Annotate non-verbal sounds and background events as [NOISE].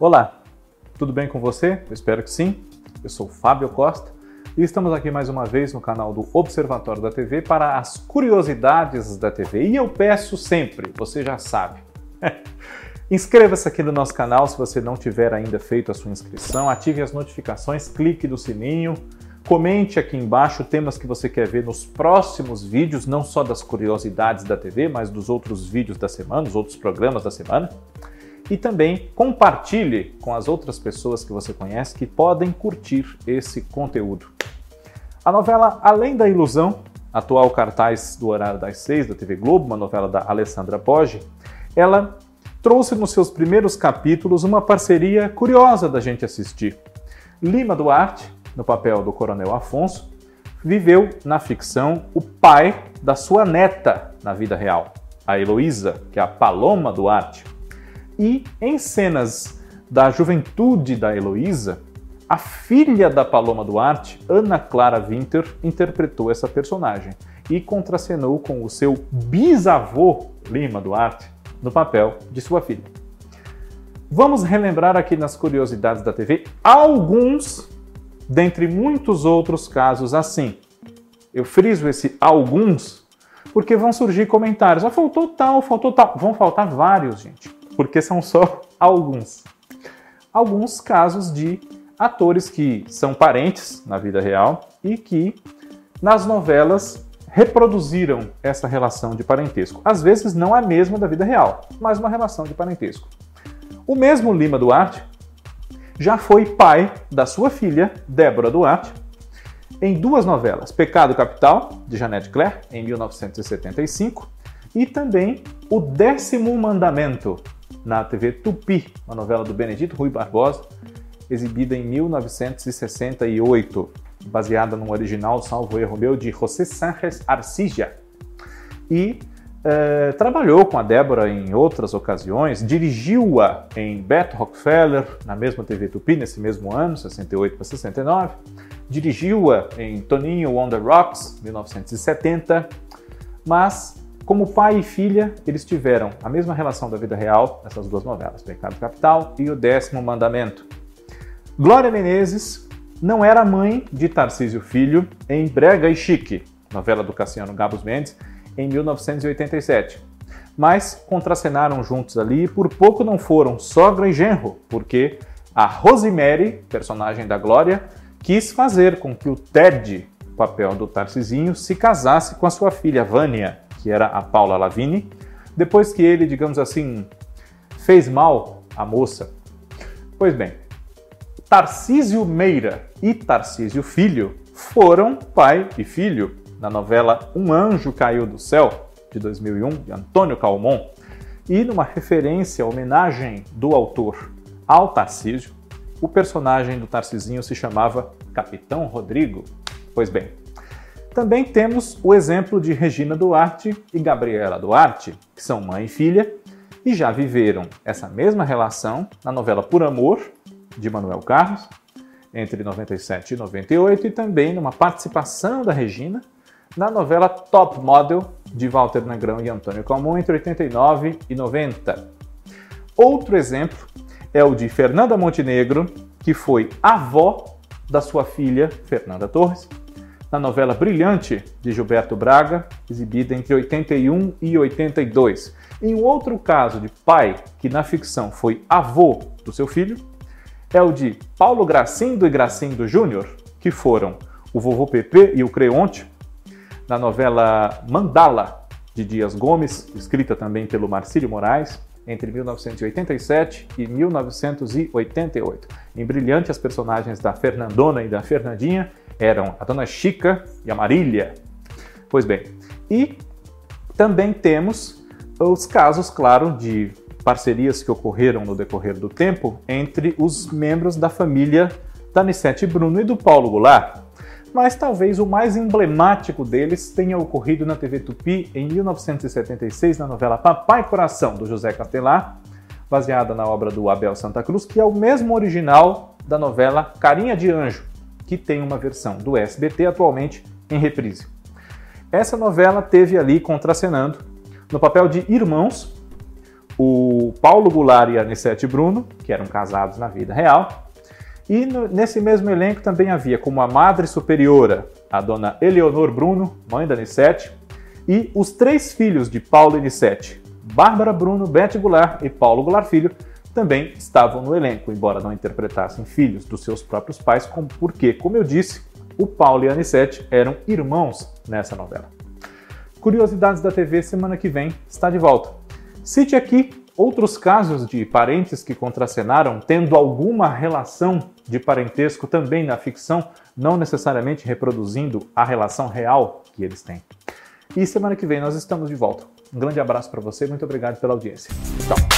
Olá, tudo bem com você? Eu espero que sim. Eu sou Fábio Costa e estamos aqui mais uma vez no canal do Observatório da TV para as curiosidades da TV. E eu peço sempre, você já sabe, [LAUGHS] inscreva-se aqui no nosso canal se você não tiver ainda feito a sua inscrição, ative as notificações, clique no sininho, comente aqui embaixo temas que você quer ver nos próximos vídeos, não só das curiosidades da TV, mas dos outros vídeos da semana, dos outros programas da semana e também compartilhe com as outras pessoas que você conhece que podem curtir esse conteúdo. A novela Além da Ilusão, atual cartaz do horário das seis da TV Globo, uma novela da Alessandra Poggi, ela trouxe nos seus primeiros capítulos uma parceria curiosa da gente assistir. Lima Duarte, no papel do Coronel Afonso, viveu na ficção o pai da sua neta na vida real, a Heloísa, que é a Paloma Duarte. E em cenas da juventude da Heloísa, a filha da Paloma Duarte, Ana Clara Winter, interpretou essa personagem e contracenou com o seu bisavô, Lima Duarte, no papel de sua filha. Vamos relembrar aqui nas curiosidades da TV alguns, dentre muitos outros casos assim. Eu friso esse alguns porque vão surgir comentários. Ah, faltou tal, faltou tal. Vão faltar vários, gente porque são só alguns. Alguns casos de atores que são parentes na vida real e que nas novelas reproduziram essa relação de parentesco. Às vezes não a mesma da vida real, mas uma relação de parentesco. O mesmo Lima Duarte já foi pai da sua filha, Débora Duarte, em duas novelas: Pecado Capital, de Janete Claire, em 1975, e também O Décimo Mandamento, na TV Tupi, uma novela do Benedito Rui Barbosa, exibida em 1968, baseada num original, salvo erro meu, de José Sánchez Arcilla. E eh, trabalhou com a Débora em outras ocasiões, dirigiu-a em Beto Rockefeller, na mesma TV Tupi, nesse mesmo ano, 68 para 69, dirigiu-a em Toninho on the Rocks, 1970, mas como pai e filha, eles tiveram a mesma relação da vida real nessas duas novelas, Pecado Capital e O Décimo Mandamento. Glória Menezes não era mãe de Tarcísio Filho em Brega e Chique, novela do Cassiano Gabos Mendes, em 1987. Mas contracenaram juntos ali e por pouco não foram sogra e genro, porque a Rosemary, personagem da Glória, quis fazer com que o Ted, papel do Tarcisinho, se casasse com a sua filha Vânia, que era a Paula Lavigne, depois que ele, digamos assim, fez mal à moça. Pois bem, Tarcísio Meira e Tarcísio Filho foram pai e filho na novela Um Anjo Caiu do Céu, de 2001, de Antônio Calmon, e numa referência, homenagem do autor ao Tarcísio, o personagem do Tarcisinho se chamava Capitão Rodrigo. Pois bem, também temos o exemplo de Regina Duarte e Gabriela Duarte, que são mãe e filha e já viveram essa mesma relação na novela Por Amor, de Manuel Carlos, entre 97 e 98, e também numa participação da Regina na novela Top Model, de Walter Negrão e Antônio Calmon, entre 89 e 90. Outro exemplo é o de Fernanda Montenegro, que foi avó da sua filha, Fernanda Torres, na novela Brilhante de Gilberto Braga, exibida entre 81 e 82. Em outro caso de pai que na ficção foi avô do seu filho, é o de Paulo Gracindo e Gracindo Júnior, que foram o vovô Pepe e o Creonte, na novela Mandala de Dias Gomes, escrita também pelo Marcílio Moraes, entre 1987 e 1988. Em Brilhante, as personagens da Fernandona e da Fernandinha eram a Dona Chica e a Marília. Pois bem, e também temos os casos, claro, de parcerias que ocorreram no decorrer do tempo entre os membros da família da Nissete Bruno e do Paulo Goulart. Mas talvez o mais emblemático deles tenha ocorrido na TV Tupi em 1976, na novela Papai Coração, do José Castelar, baseada na obra do Abel Santa Cruz, que é o mesmo original da novela Carinha de Anjo, que tem uma versão do SBT atualmente em reprise. Essa novela teve ali contracenando, no papel de irmãos, o Paulo Goulart e a Anissete Bruno, que eram casados na vida real. E no, nesse mesmo elenco também havia como a madre superiora a dona Eleonor Bruno, mãe da Anissete, e os três filhos de Paulo e Anissete, Bárbara Bruno, Bete Goulart e Paulo Goulart Filho, também estavam no elenco, embora não interpretassem filhos dos seus próprios pais, porque, como eu disse, o Paulo e a Anissete eram irmãos nessa novela. Curiosidades da TV semana que vem está de volta. Cite aqui outros casos de parentes que contracenaram tendo alguma relação de parentesco também na ficção, não necessariamente reproduzindo a relação real que eles têm. E semana que vem nós estamos de volta. Um grande abraço para você, muito obrigado pela audiência. Tchau.